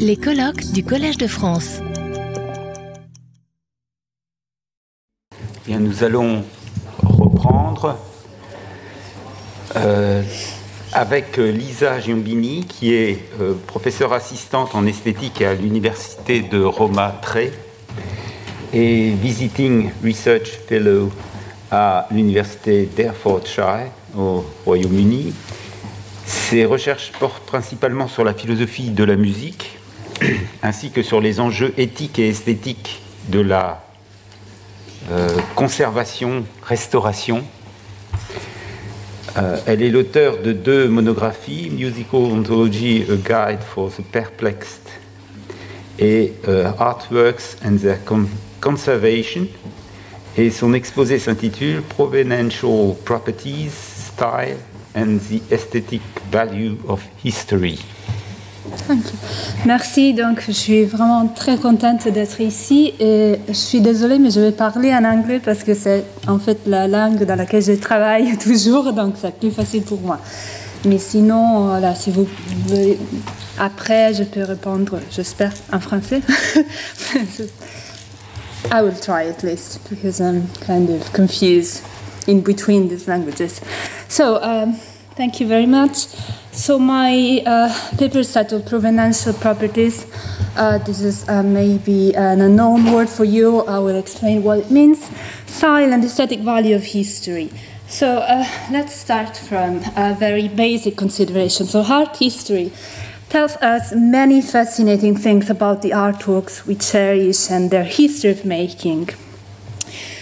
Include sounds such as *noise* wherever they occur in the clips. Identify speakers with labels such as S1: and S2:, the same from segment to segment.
S1: Les colloques du Collège de France.
S2: Nous allons reprendre euh, avec Lisa Giombini, qui est euh, professeure assistante en esthétique à l'Université de Roma Tre et Visiting Research Fellow à l'Université d'Herefordshire au Royaume-Uni. Ses recherches portent principalement sur la philosophie de la musique, ainsi que sur les enjeux éthiques et esthétiques de la euh, conservation, restauration. Euh, elle est l'auteur de deux monographies, Musical Ontology, A Guide for the Perplexed, et euh, Artworks and Their Conservation. Et son exposé s'intitule Provenential Properties, Style and the Aesthetic Value of History.
S3: Merci, donc je suis vraiment très contente d'être ici et je suis désolée mais je vais parler en anglais parce que c'est en fait la langue dans laquelle je travaille *laughs* toujours donc c'est plus facile pour moi. Mais sinon, voilà, si vous voulez, après je peux répondre, j'espère, en français. *laughs* I will try at least because I'm kind of confused in between these languages. So, um, thank you very much. So, my uh, paper is titled Provenential Properties. Uh, this is uh, maybe an unknown word for you. I will explain what it means. Style and aesthetic value of history. So, uh, let's start from a very basic consideration. So, art history tells us many fascinating things about the artworks we cherish and their history of making.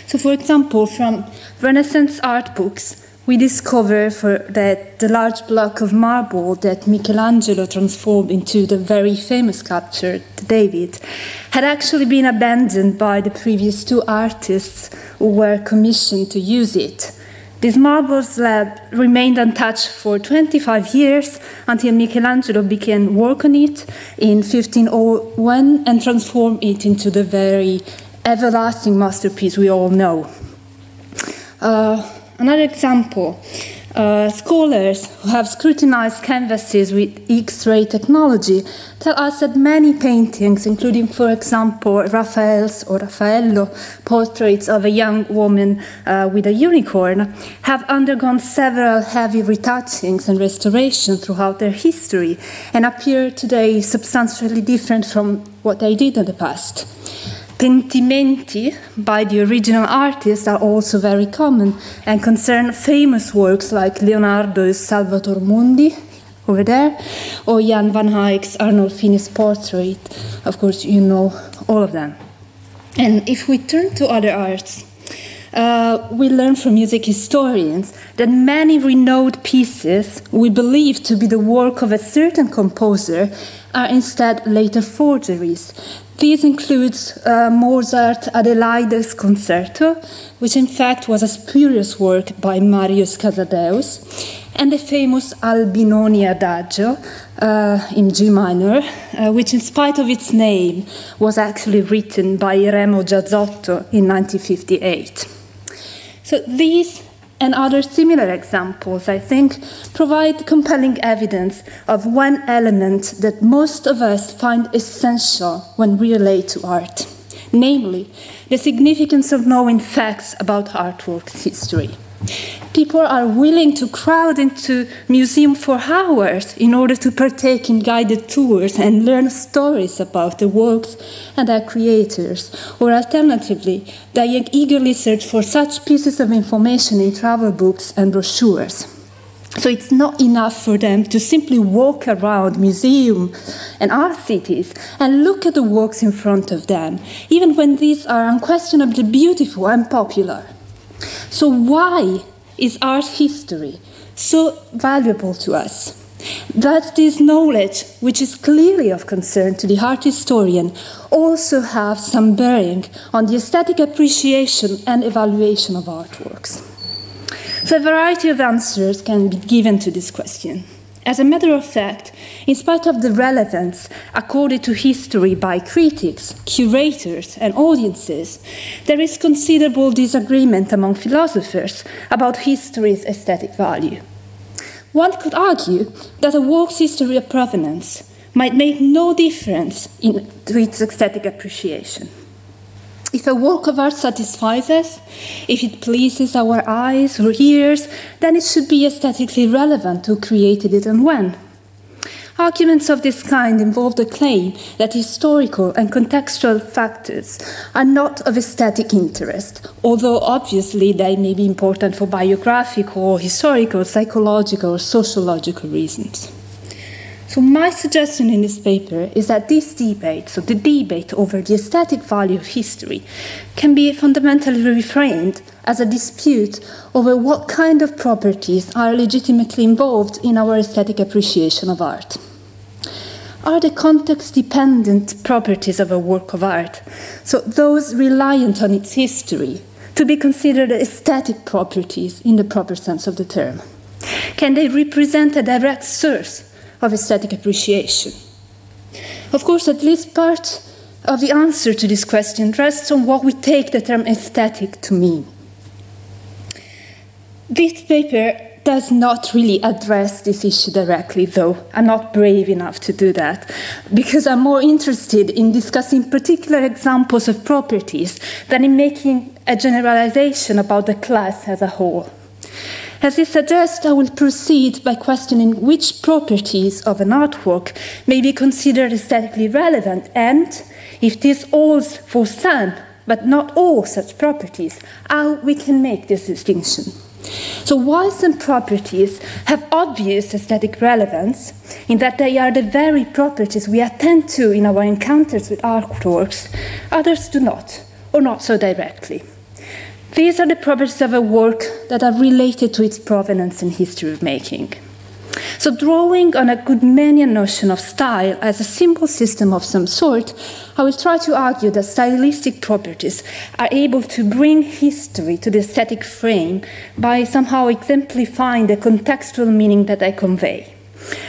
S3: So, for example, from Renaissance art books, we discover that the large block of marble that Michelangelo transformed into the very famous sculpture, the David, had actually been abandoned by the previous two artists who were commissioned to use it. This marble slab remained untouched for 25 years until Michelangelo began work on it in 1501 and transformed it into the very everlasting masterpiece we all know. Uh, Another example uh, scholars who have scrutinized canvases with X ray technology tell us that many paintings, including, for example, Raphael's or Raffaello portraits of a young woman uh, with a unicorn, have undergone several heavy retouchings and restorations throughout their history and appear today substantially different from what they did in the past. Pentimenti by the original artist are also very common and concern famous works like Leonardo's Salvator Mundi over there, or Jan van Eyck's Arnolfini's portrait. Of course, you know all of them. And if we turn to other arts, uh, we learn from music historians that many renowned pieces we believe to be the work of a certain composer are instead later forgeries. These include uh, Mozart Adelaide's Concerto, which in fact was a spurious work by Marius Casadesus, and the famous Albinoni Adagio uh, in G minor, uh, which, in spite of its name, was actually written by Remo Giazzotto in 1958. So these and other similar examples, I think, provide compelling evidence of one element that most of us find essential when we relate to art namely, the significance of knowing facts about artwork's history. People are willing to crowd into museum for hours in order to partake in guided tours and learn stories about the works and their creators, or alternatively, they eagerly search for such pieces of information in travel books and brochures. So it's not enough for them to simply walk around museums and art cities and look at the works in front of them, even when these are unquestionably beautiful and popular. So, why is art history so valuable to us? That this knowledge, which is clearly of concern to the art historian, also have some bearing on the aesthetic appreciation and evaluation of artworks. So, a variety of answers can be given to this question. As a matter of fact, in spite of the relevance accorded to history by critics, curators, and audiences, there is considerable disagreement among philosophers about history's aesthetic value. One could argue that a work's history of provenance, might make no difference in, to its aesthetic appreciation. If a work of art satisfies us, if it pleases our eyes or ears, then it should be aesthetically relevant who created it and when. Arguments of this kind involve the claim that historical and contextual factors are not of aesthetic interest, although obviously they may be important for biographical, or historical, psychological, or sociological reasons. So, my suggestion in this paper is that this debate, so the debate over the aesthetic value of history, can be fundamentally reframed as a dispute over what kind of properties are legitimately involved in our aesthetic appreciation of art. Are the context dependent properties of a work of art, so those reliant on its history, to be considered aesthetic properties in the proper sense of the term? Can they represent a direct source of aesthetic appreciation? Of course, at least part of the answer to this question rests on what we take the term aesthetic to mean. This paper does not really address this issue directly, though. I'm not brave enough to do that, because I'm more interested in discussing particular examples of properties than in making a generalization about the class as a whole. As it suggests, I will proceed by questioning which properties of an artwork may be considered aesthetically relevant and, if this holds for some, but not all such properties, how we can make this distinction. So, while some properties have obvious aesthetic relevance, in that they are the very properties we attend to in our encounters with artworks, others do not, or not so directly. These are the properties of a work that are related to its provenance and history of making. So, drawing on a Goodmanian notion of style as a symbol system of some sort, I will try to argue that stylistic properties are able to bring history to the aesthetic frame by somehow exemplifying the contextual meaning that they convey.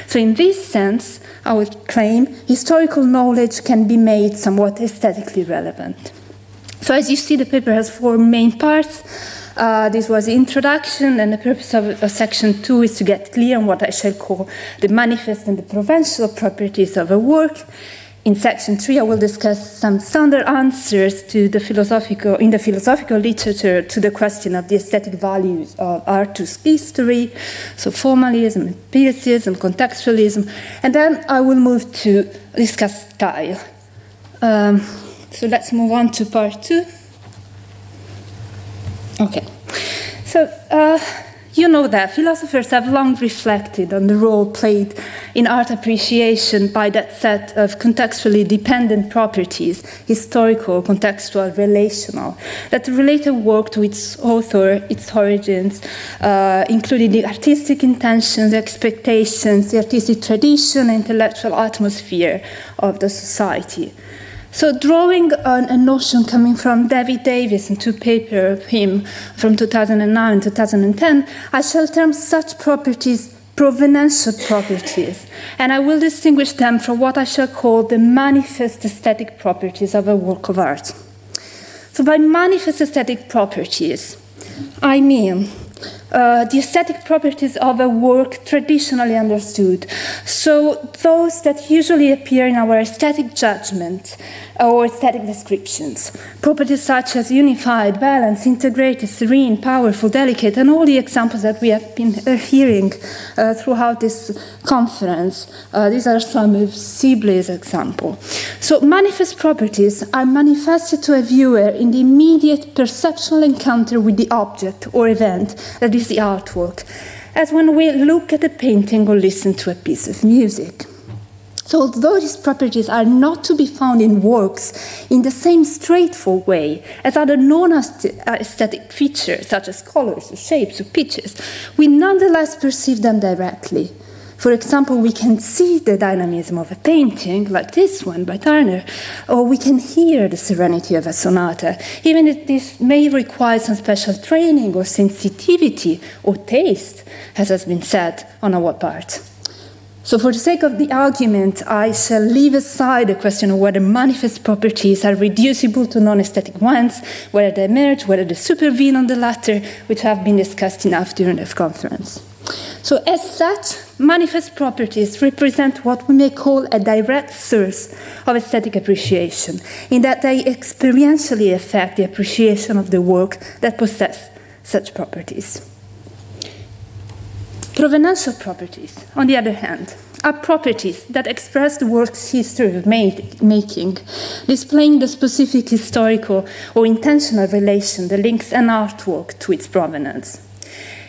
S3: So, in this sense, I would claim historical knowledge can be made somewhat aesthetically relevant. So as you see, the paper has four main parts. Uh, this was the introduction, and the purpose of, of, section two is to get clear on what I shall call the manifest and the provenential properties of a work. In section three, I will discuss some standard answers to the philosophical, in the philosophical literature to the question of the aesthetic values of art to history, so formalism, empiricism, contextualism, and then I will move to discuss style. Um, so let's move on to part two. Okay. So, uh, you know that philosophers have long reflected on the role played in art appreciation by that set of contextually dependent properties historical, contextual, relational that relate a work to its author, its origins, uh, including the artistic intentions, expectations, the artistic tradition, intellectual atmosphere of the society. So, drawing on a notion coming from David Davis and two papers of him from 2009 and 2010, I shall term such properties provenential properties, and I will distinguish them from what I shall call the manifest aesthetic properties of a work of art. So, by manifest aesthetic properties, I mean uh, the aesthetic properties of a work traditionally understood. So, those that usually appear in our aesthetic judgment or aesthetic descriptions. Properties such as unified, balanced, integrated, serene, powerful, delicate, and all the examples that we have been uh, hearing uh, throughout this conference. Uh, these are some of Sibley's examples. So, manifest properties are manifested to a viewer in the immediate perceptual encounter with the object or event that is the artwork, as when we look at a painting or listen to a piece of music. So, although these properties are not to be found in works in the same straightforward way as other non uh, aesthetic features, such as colors, or shapes, or pitches, we nonetheless perceive them directly. For example, we can see the dynamism of a painting, like this one by Turner, or we can hear the serenity of a sonata, even if this may require some special training or sensitivity or taste, as has been said on our part. So, for the sake of the argument, I shall leave aside the question of whether manifest properties are reducible to non aesthetic ones, whether they merge, whether they supervene on the latter, which have been discussed enough during this conference. So, as such, manifest properties represent what we may call a direct source of aesthetic appreciation, in that they experientially affect the appreciation of the work that possess such properties. Provenential properties, on the other hand, are properties that express the work's history of making, displaying the specific historical or intentional relation that links an artwork to its provenance.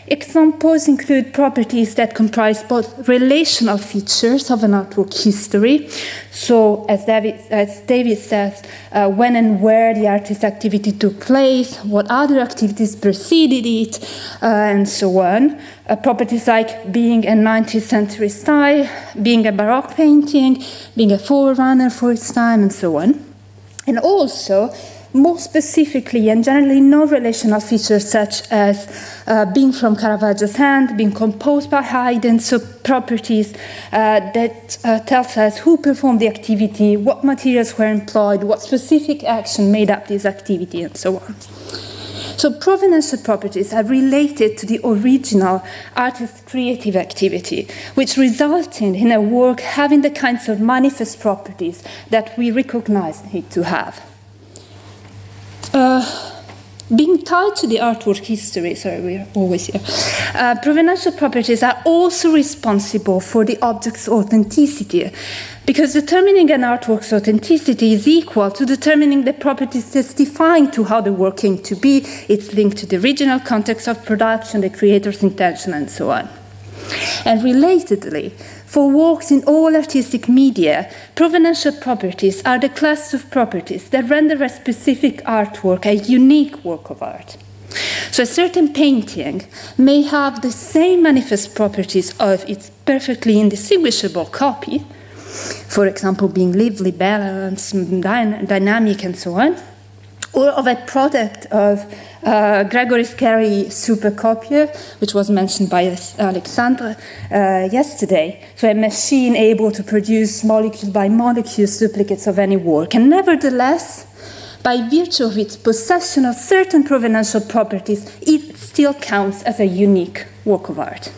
S3: Examples include properties that comprise both relational features of an artwork history, so as David, as David says, uh, when and where the artist's activity took place, what other activities preceded it, uh, and so on. Uh, properties like being a 19th century style, being a Baroque painting, being a forerunner for its time, and so on. And also, more specifically and generally non-relational features such as uh, being from Caravaggio's hand, being composed by Haydn, so properties uh, that uh, tells us who performed the activity, what materials were employed, what specific action made up this activity, and so on. So provenance properties are related to the original artist's creative activity, which resulted in a work having the kinds of manifest properties that we recognize it to have. Being tied to the artwork history, sorry, we're always here, uh, provenance properties are also responsible for the object's authenticity, because determining an artwork's authenticity is equal to determining the properties testifying to how the work came to be, its link to the original context of production, the creator's intention, and so on. And relatedly, for works in all artistic media, provenential properties are the class of properties that render a specific artwork a unique work of art. So a certain painting may have the same manifest properties of its perfectly indistinguishable copy, for example, being lively, balanced, dynamic, and so on, or of a product of uh, Gregory Currie supercopier, which was mentioned by Alexandre uh, yesterday. So, a machine able to produce molecule by molecule duplicates of any work. And nevertheless, by virtue of its possession of certain provenential properties, it still counts as a unique work of art.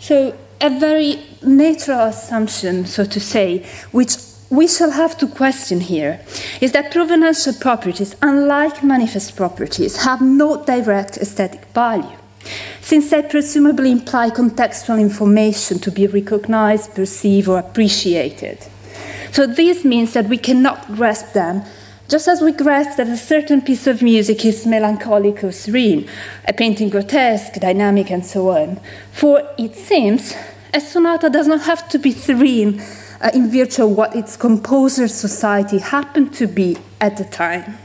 S3: So, a very natural assumption, so to say, which we shall have to question here is that provenential properties, unlike manifest properties, have no direct aesthetic value, since they presumably imply contextual information to be recognized, perceived, or appreciated. So this means that we cannot grasp them just as we grasp that a certain piece of music is melancholic or serene, a painting grotesque, dynamic, and so on. For it seems a sonata does not have to be serene uh, in virtue of what its composer society happened to be at the time.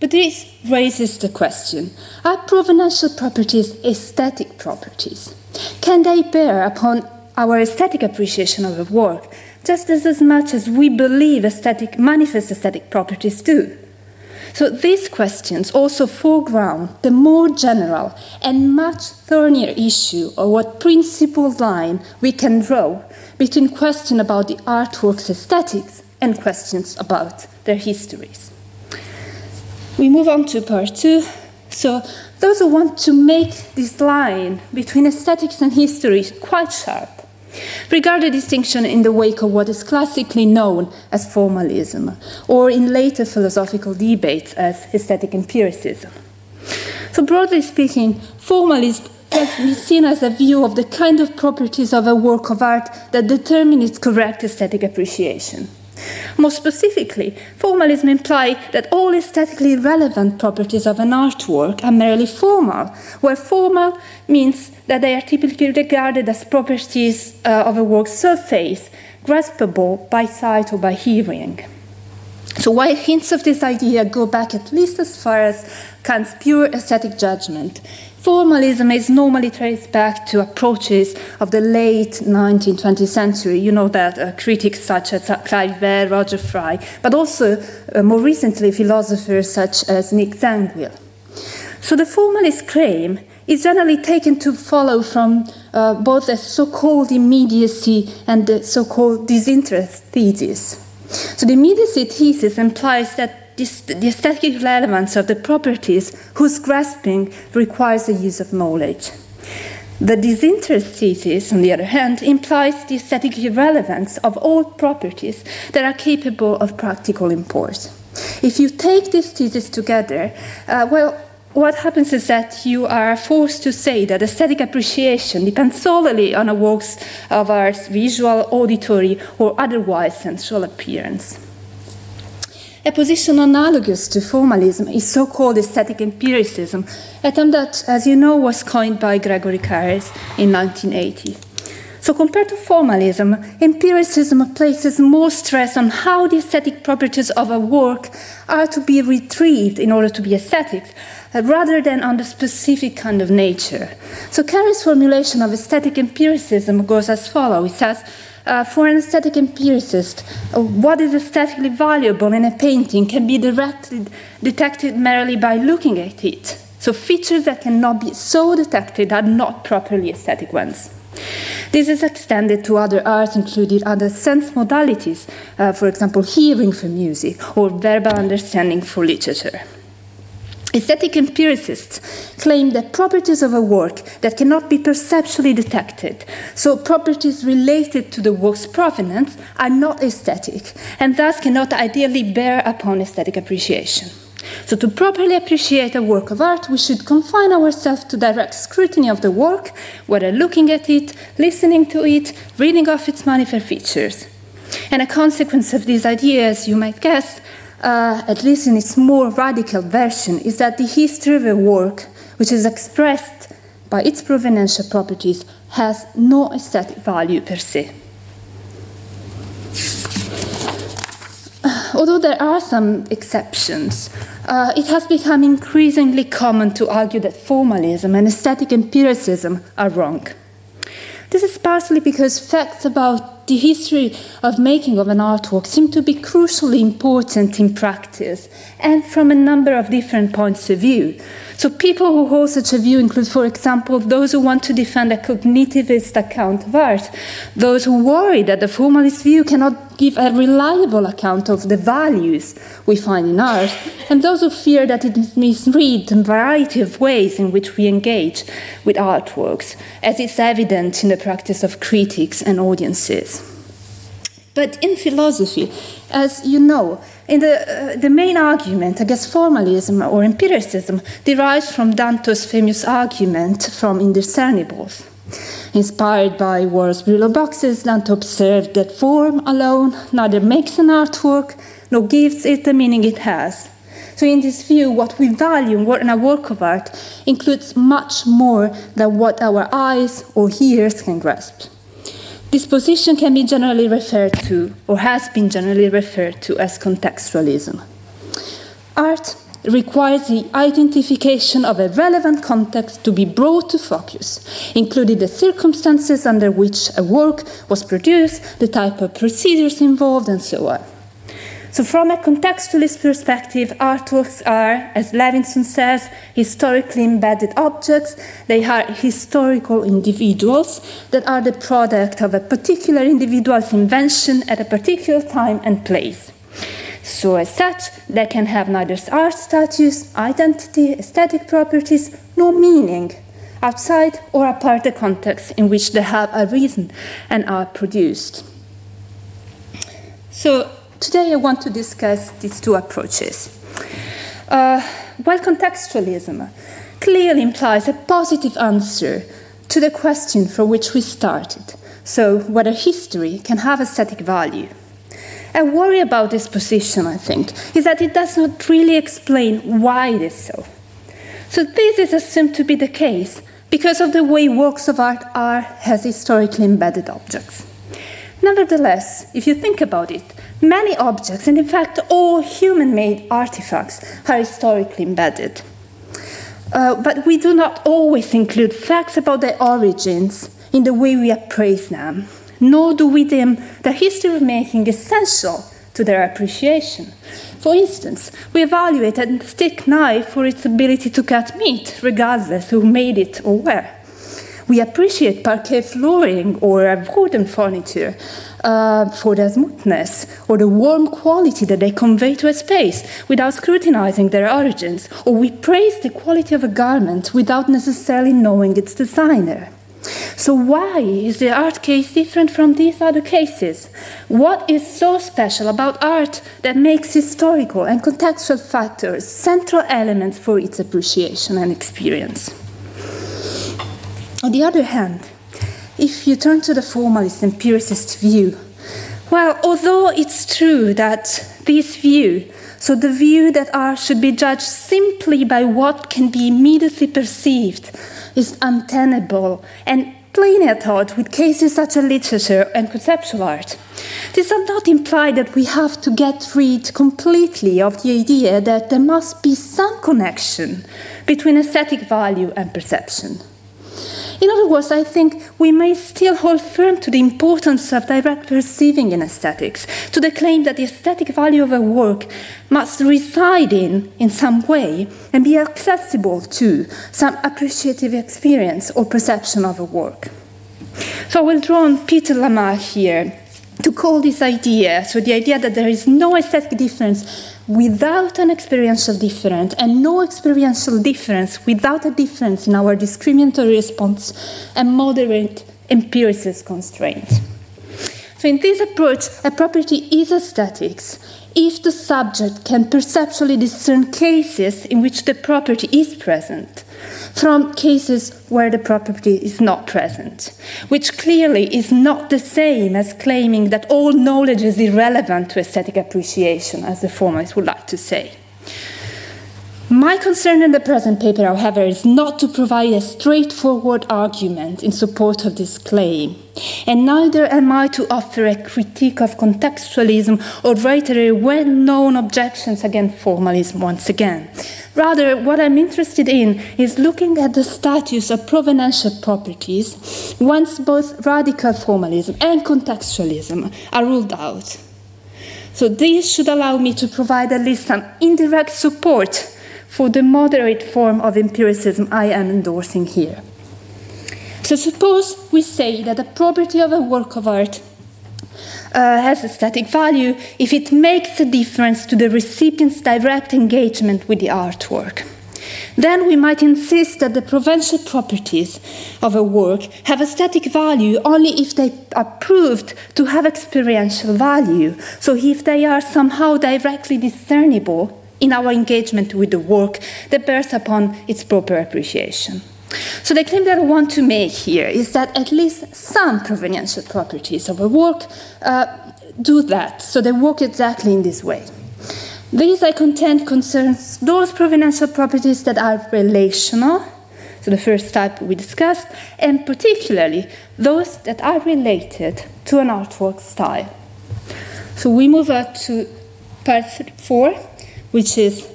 S3: But this raises the question are provenential properties aesthetic properties? Can they bear upon our aesthetic appreciation of a work just as, as much as we believe aesthetic manifest aesthetic properties do? So these questions also foreground the more general and much thornier issue of what principal line we can draw between questions about the artwork's aesthetics and questions about their histories. We move on to part two. So those who want to make this line between aesthetics and history quite sharp Regard the distinction in the wake of what is classically known as formalism, or in later philosophical debates as aesthetic empiricism. So, broadly speaking, formalism can be seen as a view of the kind of properties of a work of art that determine its correct aesthetic appreciation. More specifically, formalism implies that all aesthetically relevant properties of an artwork are merely formal, where formal means that they are typically regarded as properties uh, of a work's surface, graspable by sight or by hearing. So, while hints of this idea go back at least as far as Kant's pure aesthetic judgment, Formalism is normally traced back to approaches of the late 19th, 20th century. You know that uh, critics such as Clive Bell, Roger Fry, but also uh, more recently philosophers such as Nick Zangwill. So the formalist claim is generally taken to follow from uh, both the so-called immediacy and the so-called disinterest thesis. So the immediacy thesis implies that the aesthetic relevance of the properties whose grasping requires the use of knowledge. The disinterest thesis, on the other hand, implies the aesthetic irrelevance of all properties that are capable of practical import. If you take these theses together, uh, well, what happens is that you are forced to say that aesthetic appreciation depends solely on a work's of art's visual, auditory, or otherwise sensual appearance. A position analogous to formalism is so called aesthetic empiricism, a term that, as you know, was coined by Gregory Currie in 1980. So, compared to formalism, empiricism places more stress on how the aesthetic properties of a work are to be retrieved in order to be aesthetic, uh, rather than on the specific kind of nature. So, Currie's formulation of aesthetic empiricism goes as follows. He says, for an aesthetic empiricist, uh, what is aesthetically valuable in a painting can be directly detected merely by looking at it. So, features that cannot be so detected are not properly aesthetic ones. This is extended to other arts, including other sense modalities, uh, for example, hearing for music or verbal understanding for literature. Aesthetic empiricists claim that properties of a work that cannot be perceptually detected, so properties related to the work's provenance, are not aesthetic and thus cannot ideally bear upon aesthetic appreciation. So, to properly appreciate a work of art, we should confine ourselves to direct scrutiny of the work, whether looking at it, listening to it, reading off its manifest features. And a consequence of these ideas, you might guess, uh, at least in its more radical version, is that the history of a work, which is expressed by its provenential properties, has no aesthetic value per se. *sighs* Although there are some exceptions, uh, it has become increasingly common to argue that formalism and aesthetic empiricism are wrong. This is partly because facts about the history of making of an artwork seem to be crucially important in practice and from a number of different points of view. So, people who hold such a view include, for example, those who want to defend a cognitivist account of art, those who worry that the formalist view cannot give a reliable account of the values we find in art, and those who fear that it misread the variety of ways in which we engage with artworks, as is evident in the practice of critics and audiences. But in philosophy, as you know, the, uh, the main argument against formalism or empiricism derives from Danto's famous argument from indiscernibles. Inspired by Warhol's Brillo boxes, Danto observed that form alone neither makes an artwork nor gives it the meaning it has. So, in this view, what we value in a work of art includes much more than what our eyes or ears can grasp. This position can be generally referred to, or has been generally referred to, as contextualism. Art requires the identification of a relevant context to be brought to focus, including the circumstances under which a work was produced, the type of procedures involved, and so on. So, from a contextualist perspective, artworks are, as Levinson says, historically embedded objects. They are historical individuals that are the product of a particular individual's invention at a particular time and place. So, as such, they can have neither art status, identity, aesthetic properties, nor meaning outside or apart the context in which they have arisen and are produced. So, Today I want to discuss these two approaches. Uh, while contextualism clearly implies a positive answer to the question from which we started, so whether history can have aesthetic value. A worry about this position, I think, is that it does not really explain why it is so. So this is assumed to be the case because of the way works of art are as historically embedded objects. Nevertheless, if you think about it, Many objects, and in fact, all human made artifacts, are historically embedded. Uh, but we do not always include facts about their origins in the way we appraise them, nor do we deem the history of making essential to their appreciation. For instance, we evaluate a stick knife for its ability to cut meat, regardless who made it or where. We appreciate parquet flooring or wooden furniture uh, for their smoothness or the warm quality that they convey to a space without scrutinizing their origins, or we praise the quality of a garment without necessarily knowing its designer. So, why is the art case different from these other cases? What is so special about art that makes historical and contextual factors central elements for its appreciation and experience? On the other hand, if you turn to the formalist empiricist view, well, although it's true that this view, so the view that art should be judged simply by what can be immediately perceived, is untenable and plainly taught with cases such as literature and conceptual art. This does not imply that we have to get rid completely of the idea that there must be some connection between aesthetic value and perception. In other words, I think we may still hold firm to the importance of direct perceiving in aesthetics, to the claim that the aesthetic value of a work must reside in, in some way, and be accessible to some appreciative experience or perception of a work. So I will draw on Peter Lamarque here to call this idea, so the idea that there is no aesthetic difference without an experiential difference, and no experiential difference without a difference in our discriminatory response and moderate empiricist constraint. So, in this approach, a property is aesthetics if the subject can perceptually discern cases in which the property is present from cases where the property is not present, which clearly is not the same as claiming that all knowledge is irrelevant to aesthetic appreciation, as the formalists would like to say. My concern in the present paper, however, is not to provide a straightforward argument in support of this claim, and neither am I to offer a critique of contextualism or reiterate well known objections against formalism once again. Rather, what I'm interested in is looking at the status of provenential properties once both radical formalism and contextualism are ruled out. So, this should allow me to provide at least some indirect support for the moderate form of empiricism I am endorsing here. So suppose we say that the property of a work of art uh, has aesthetic value if it makes a difference to the recipient's direct engagement with the artwork. Then we might insist that the provenential properties of a work have aesthetic value only if they are proved to have experiential value. So if they are somehow directly discernible in our engagement with the work that bears upon its proper appreciation. So the claim that I want to make here is that at least some proveniential properties of a work uh, do that. So they work exactly in this way. This, I contend, concerns those proveniential properties that are relational, so the first type we discussed, and particularly those that are related to an artwork style. So we move on to part four, which is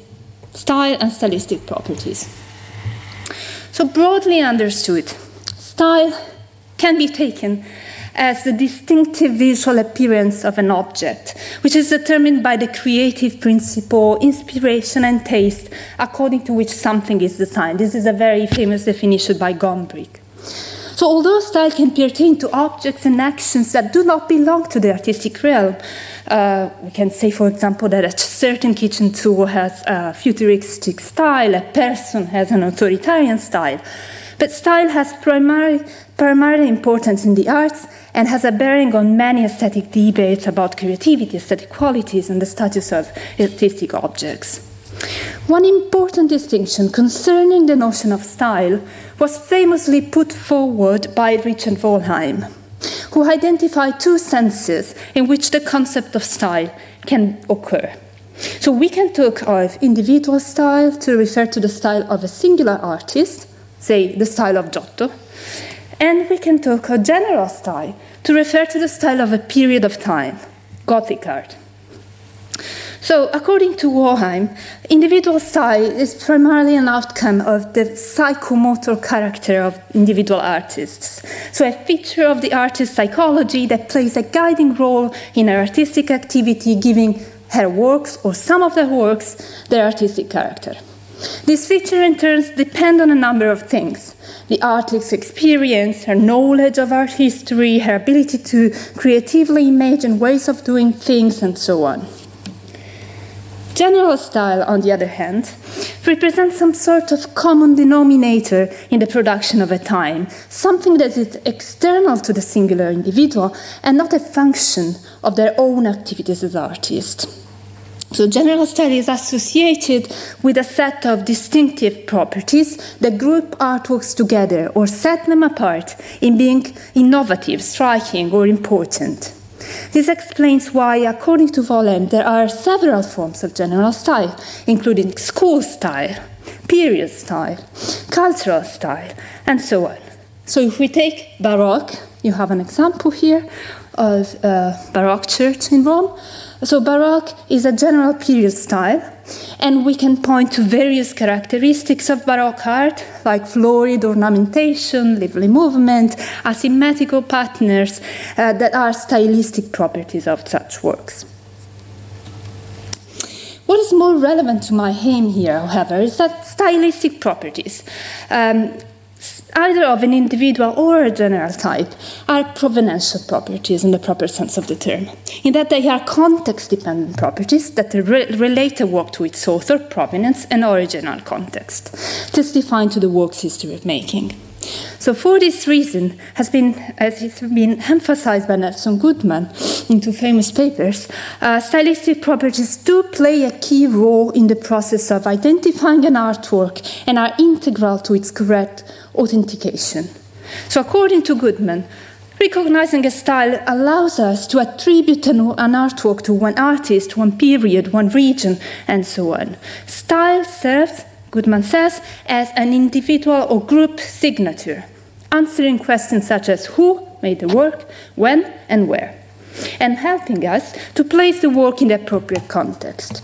S3: style and stylistic properties. So, broadly understood, style can be taken as the distinctive visual appearance of an object, which is determined by the creative principle, inspiration, and taste according to which something is designed. This is a very famous definition by Gombrich. So, although style can pertain to objects and actions that do not belong to the artistic realm, uh, we can say, for example, that a certain kitchen tool has a futuristic style, a person has an authoritarian style. But style has primary, primary importance in the arts and has a bearing on many aesthetic debates about creativity, aesthetic qualities, and the status of artistic objects. One important distinction concerning the notion of style was famously put forward by Richard Wollheim, who identified two senses in which the concept of style can occur. So we can talk of individual style to refer to the style of a singular artist, say the style of Giotto, and we can talk of general style to refer to the style of a period of time, Gothic art. So, according to Wollheim, individual style is primarily an outcome of the psychomotor character of individual artists. So, a feature of the artist's psychology that plays a guiding role in her artistic activity, giving her works or some of the works their artistic character. This feature in turn depends on a number of things, the artist's experience, her knowledge of art history, her ability to creatively imagine ways of doing things, and so on. General style, on the other hand, represents some sort of common denominator in the production of a time, something that is external to the singular individual and not a function of their own activities as artists. So, general style is associated with a set of distinctive properties that group artworks together or set them apart in being innovative, striking, or important. This explains why, according to Wollheim, there are several forms of general style, including school style, period style, cultural style, and so on. So, if we take Baroque, you have an example here of a Baroque church in Rome. So, Baroque is a general period style, and we can point to various characteristics of Baroque art, like florid ornamentation, lively movement, asymmetrical patterns, uh, that are stylistic properties of such works. What is more relevant to my aim here, however, is that stylistic properties um, either of an individual or a general type, are provenential properties in the proper sense of the term, in that they are context dependent properties that re- relate a work to its author, provenance, and original context, testifying to the work's history of making. So, for this reason, has been, as has been emphasized by Nelson Goodman in two famous papers, uh, stylistic properties do play a key role in the process of identifying an artwork and are integral to its correct authentication. So, according to Goodman, recognizing a style allows us to attribute an, an, artwork to one artist, one period, one region, and so on. Style serves, Goodman says, as an individual or group signature, answering questions such as who made the work, when, and where, and helping us to place the work in the appropriate context.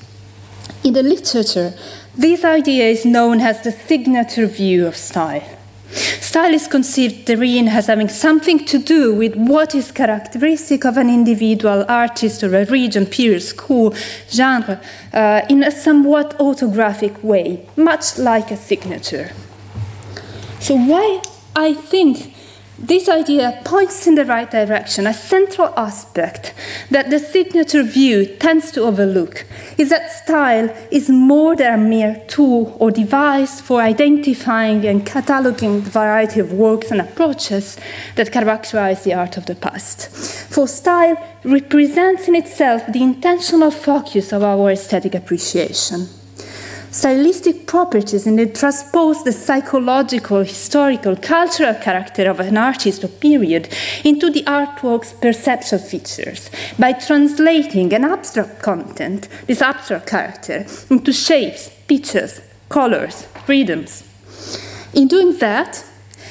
S3: In the literature, this idea is known as the signature view of style. Style is conceived therein as having something to do with what is characteristic of an individual artist or a region, period, school, genre, uh, in a somewhat autographic way, much like a signature. So, why I think this idea points in the right direction. A central aspect that the signature view tends to overlook is that style is more than a mere tool or device for identifying and cataloging the variety of works and approaches that characterize the art of the past. For style represents in itself the intentional focus of our aesthetic appreciation stylistic properties and they transpose the psychological, historical, cultural character of an artist or period into the artwork's perceptual features by translating an abstract content, this abstract character, into shapes, pictures, colors, rhythms. In doing that,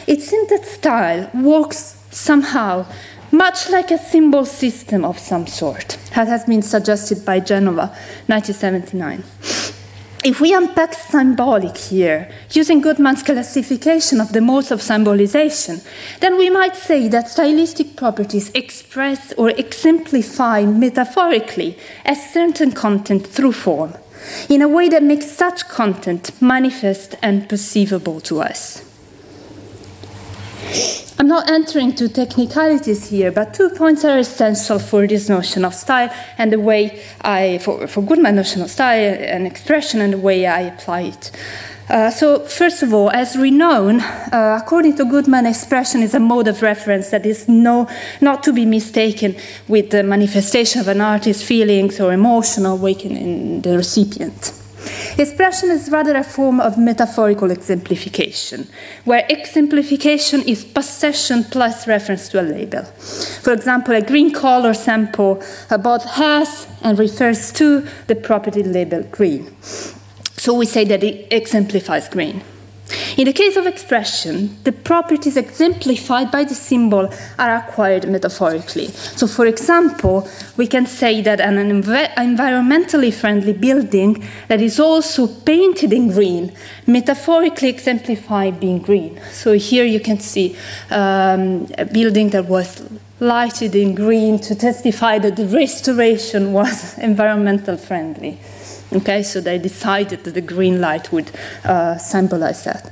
S3: it seems that style works somehow much like a symbol system of some sort, as has been suggested by Genova, 1979. If we unpack symbolic here, using Goodman's classification of the modes of symbolization, then we might say that stylistic properties express or exemplify metaphorically a certain content through form, in a way that makes such content manifest and perceivable to us. I'm not entering to technicalities here, but two points are essential for this notion of style and the way I, for, for Goodman notion of style and expression and the way I apply it. Uh, so, first of all, as renown, uh, according to Goodman, expression is a mode of reference that is no, not to be mistaken with the manifestation of an artist's feelings or emotion awakened in the recipient. Expression is rather a form of metaphorical exemplification, where exemplification is possession plus reference to a label. For example, a green color sample both has and refers to the property label green. So we say that it exemplifies green. In the case of expression, the properties exemplified by the symbol are acquired metaphorically. So, for example, we can say that an env- environmentally friendly building that is also painted in green metaphorically exemplifies being green. So, here you can see um, a building that was lighted in green to testify that the restoration was *laughs* environmental friendly. Okay, so they decided that the green light would uh, symbolize that.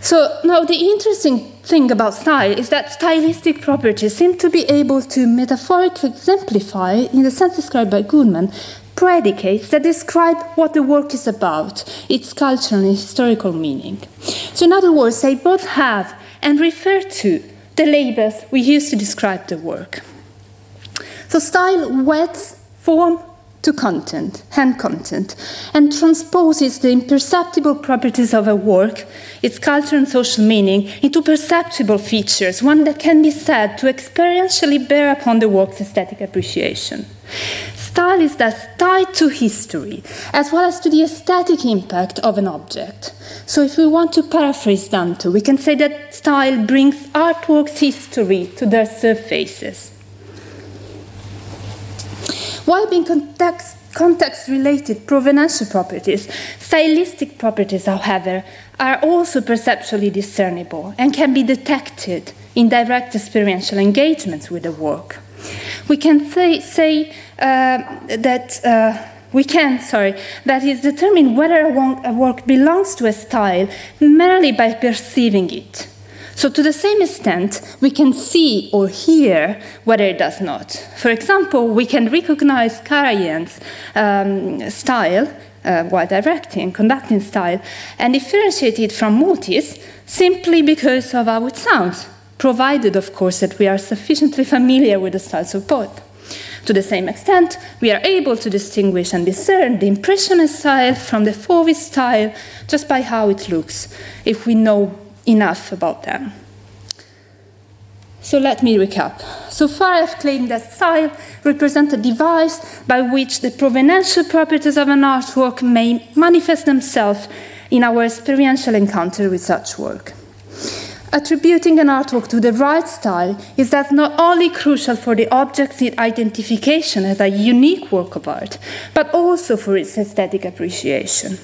S3: So now the interesting thing about style is that stylistic properties seem to be able to metaphorically exemplify, in the sense described by Goodman, predicates that describe what the work is about, its cultural and historical meaning. So, in other words, they both have and refer to the labels we use to describe the work. So, style weds form to content, hand content, and transposes the imperceptible properties of a work, its culture and social meaning, into perceptible features, one that can be said to experientially bear upon the work's aesthetic appreciation. Style is thus tied to history, as well as to the aesthetic impact of an object. So, if we want to paraphrase Danto, we can say that style brings artwork's history to their surfaces. While being context, context related provenance properties, stylistic properties, however, are also perceptually discernible and can be detected in direct experiential engagements with the work. We can say, say uh, that. Uh, we can, sorry, that is determine whether a work belongs to a style merely by perceiving it. So, to the same extent, we can see or hear whether it does not. For example, we can recognize Karajan's um, style uh, while directing, conducting style, and differentiate it from Muti's simply because of how it sounds, provided, of course, that we are sufficiently familiar with the styles of both. To the same extent, we are able to distinguish and discern the Impressionist style from the Fauvist style just by how it looks, if we know enough about them. So let me recap. So far, I've claimed that style represents a device by which the provenential properties of an artwork may manifest themselves in our experiential encounter with such work. Attributing an artwork to the right style is thus not only crucial for the object's identification as a unique work of art, but also for its aesthetic appreciation.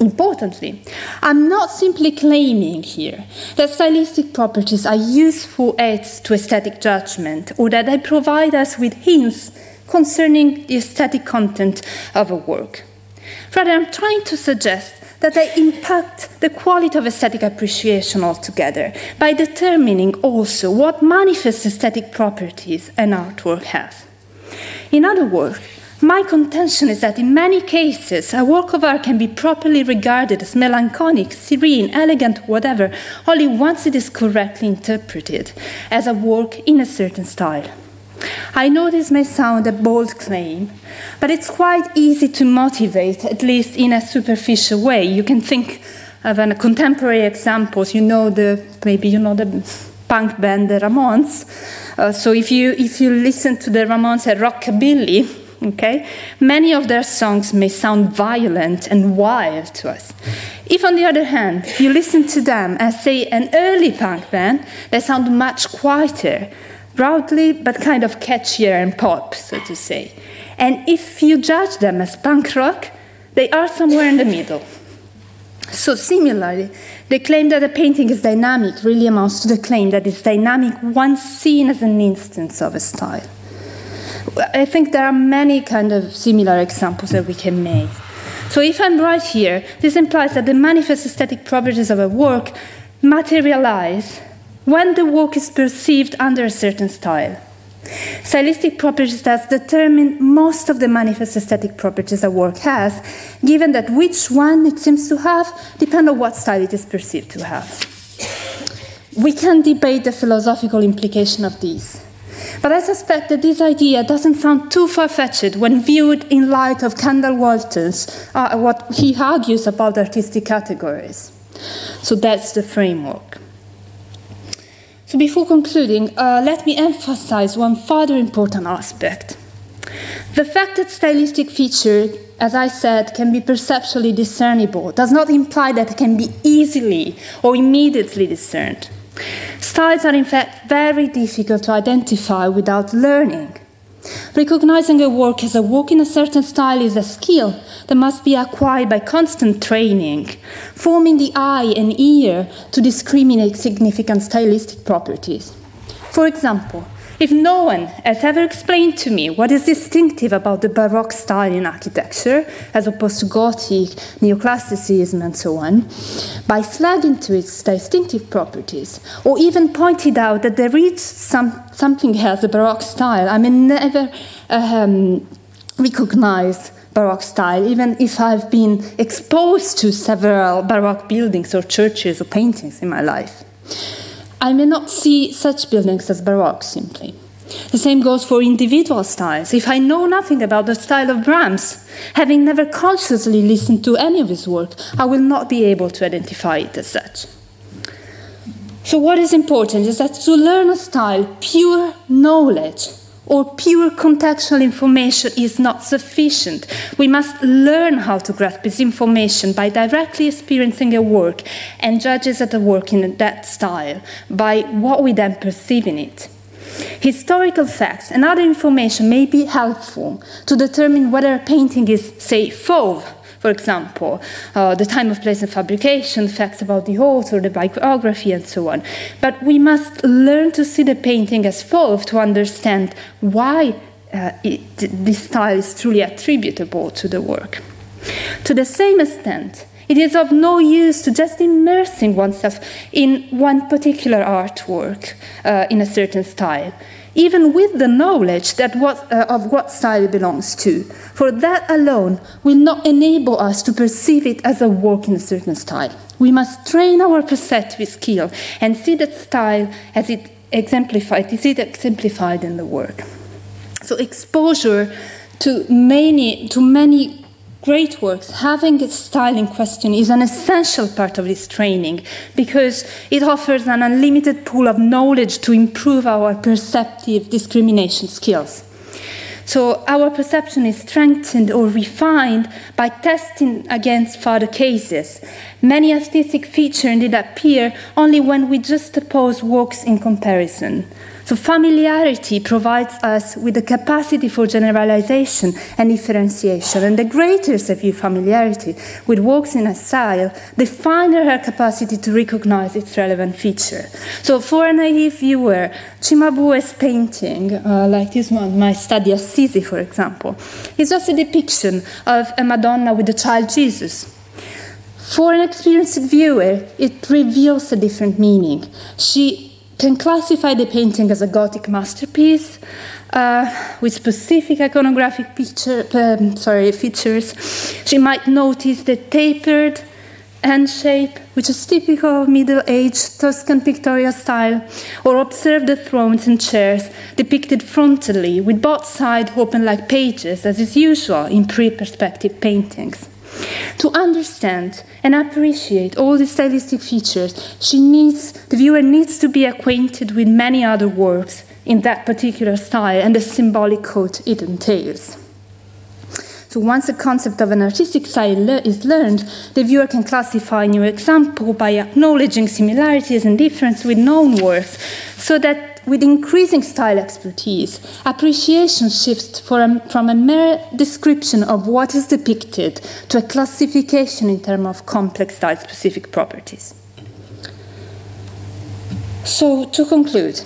S3: Importantly, I'm not simply claiming here that stylistic properties are useful aids to aesthetic judgment or that they provide us with hints concerning the aesthetic content of a work. Rather, I'm trying to suggest that they impact the quality of aesthetic appreciation altogether by determining also what manifest aesthetic properties an artwork has. In other words, my contention is that in many cases, a work of art can be properly regarded as melancholic, serene, elegant, whatever, only once it is correctly interpreted as a work in a certain style. I know this may sound a bold claim, but it's quite easy to motivate, at least in a superficial way. You can think of a contemporary examples. You know the maybe you know the punk band the Ramones. Uh, so if you if you listen to the Ramones at rockabilly, okay, many of their songs may sound violent and wild to us. If, on the other hand, you listen to them as, say, an early punk band, they sound much quieter, broadly but kind of catchier and pop, so to say. And if you judge them as punk rock, they are somewhere in the middle. So, similarly, the claim that a painting is dynamic really amounts to the claim that it's dynamic once seen as an instance of a style. I think there are many kind of similar examples that we can make. So, if I'm right here, this implies that the manifest aesthetic properties of a work materialize when the work is perceived under a certain style. Stylistic properties thus determine most of the manifest aesthetic properties a work has, given that which one it seems to have depend on what style it is perceived to have. We can debate the philosophical implication of these. But I suspect that this idea doesn't sound too far fetched when viewed in light of Kendall Walton's, uh, what he argues about artistic categories. So that's the framework. So before concluding, uh, let me emphasize one further important aspect. The fact that stylistic feature, as I said, can be perceptually discernible does not imply that it can be easily or immediately discerned. Styles are in fact very difficult to identify without learning. Recognizing a work as a work in a certain style is a skill that must be acquired by constant training, forming the eye and ear to discriminate significant stylistic properties. For example, If no one has ever explained to me what is distinctive about the Baroque style in architecture, as opposed to Gothic, neoclassicism, and so on, by flagging to its distinctive properties, or even pointed out that there is some, something else, the Baroque style, I may never um, recognize Baroque style, even if I've been exposed to several Baroque buildings or churches or paintings in my life. I may not see such buildings as Baroque simply. The same goes for individual styles. If I know nothing about the style of Brahms, having never consciously listened to any of his work, I will not be able to identify it as such. So, what is important is that to learn a style, pure knowledge or pure contextual information is not sufficient. We must learn how to grasp this information by directly experiencing a work and judge it at a work in that style by what we then perceive in it. Historical facts and other information may be helpful to determine whether a painting is, say, fauve for example, uh, the time of place and fabrication, facts about the author, the biography, and so on. But we must learn to see the painting as fauve to understand why uh, it, this style is truly attributable to the work. To the same extent, it is of no use to just immersing oneself in one particular artwork uh, in a certain style even with the knowledge that what, uh, of what style it belongs to. For that alone will not enable us to perceive it as a work in a certain style. We must train our perceptive skill and see that style as it exemplified, is it exemplified in the work. So exposure to many, to many great works, having a style in question is an essential part of this training because it offers an unlimited pool of knowledge to improve our perceptive discrimination skills. So our perception is strengthened or refined by testing against further cases. Many artistic features indeed appear only when we juxtapose works in comparison. So familiarity provides us with the capacity for generalization and differentiation. And the greater the view familiarity with works in a style, the finer her capacity to recognize its relevant feature. So for a naive viewer, Cimabue's painting, uh, like this one, Maestà di Assisi, for example, is just a depiction of a Madonna with the child Jesus. For an experienced viewer, it reveals a different meaning. She can classify the painting as a Gothic masterpiece uh, with specific iconographic picture, um, sorry, features. She might notice the tapered hand shape, which is typical of Middle Age Tuscan pictorial style, or observe the thrones and chairs depicted frontally with both sides open like pages, as is usual in pre perspective paintings. To understand and appreciate all the stylistic features, she needs, the viewer needs to be acquainted with many other works in that particular style and the symbolic code it entails. So once the concept of an artistic style is learned, the viewer can classify new example by acknowledging similarities and differences with known works, so that with increasing style expertise, appreciation shifts from, from a mere description of what is depicted to a classification in terms of complex style specific properties. So, to conclude,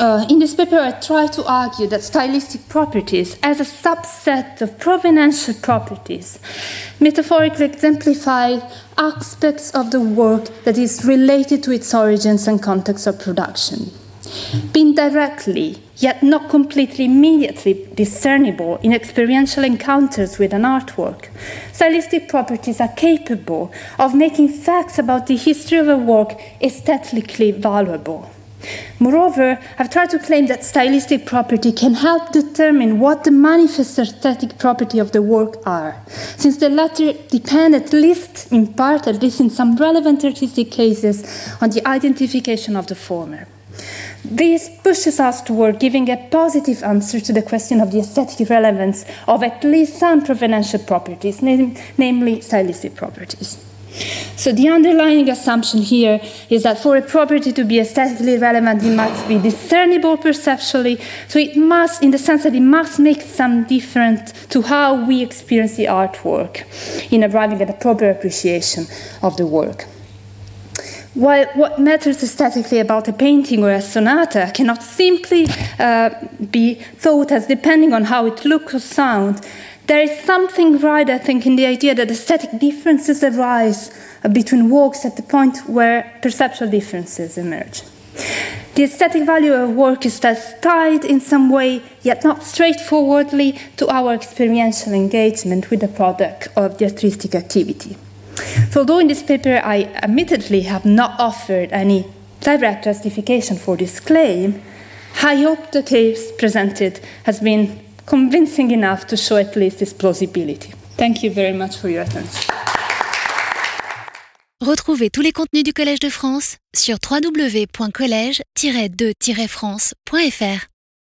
S3: uh, in this paper, I try to argue that stylistic properties, as a subset of provenential properties, metaphorically exemplify aspects of the work that is related to its origins and context of production. Being directly, yet not completely immediately discernible in experiential encounters with an artwork, stylistic properties are capable of making facts about the history of a work aesthetically valuable. Moreover, I've tried to claim that stylistic property can help determine what the manifest aesthetic property of the work are, since the latter depend at least in part, at least in some relevant artistic cases, on the identification of the former. This pushes us toward giving a positive answer to the question of the aesthetic relevance of at least some provenential properties, nam namely stylistic properties. So the underlying assumption here is that for a property to be aesthetically relevant, it must be discernible perceptually. So it must, in the sense that it must make some difference to how we experience the artwork in arriving at a proper appreciation of the work. while what matters aesthetically about a painting or a sonata cannot simply uh, be thought as depending on how it looks or sounds, there is something right, I think, in the idea that aesthetic differences arise between works at the point where perceptual differences emerge. The aesthetic value of work is thus tied in some way, yet not straightforwardly, to our experiential engagement with the product of the artistic activity. So, although in this paper I admittedly have not offered any direct justification for this claim, I hope the case presented has been convincing enough to show at least its plausibility. Thank you very much for your attention.
S1: Retrouvez tous les contenus du Collège de France sur www.colège-2-france.fr.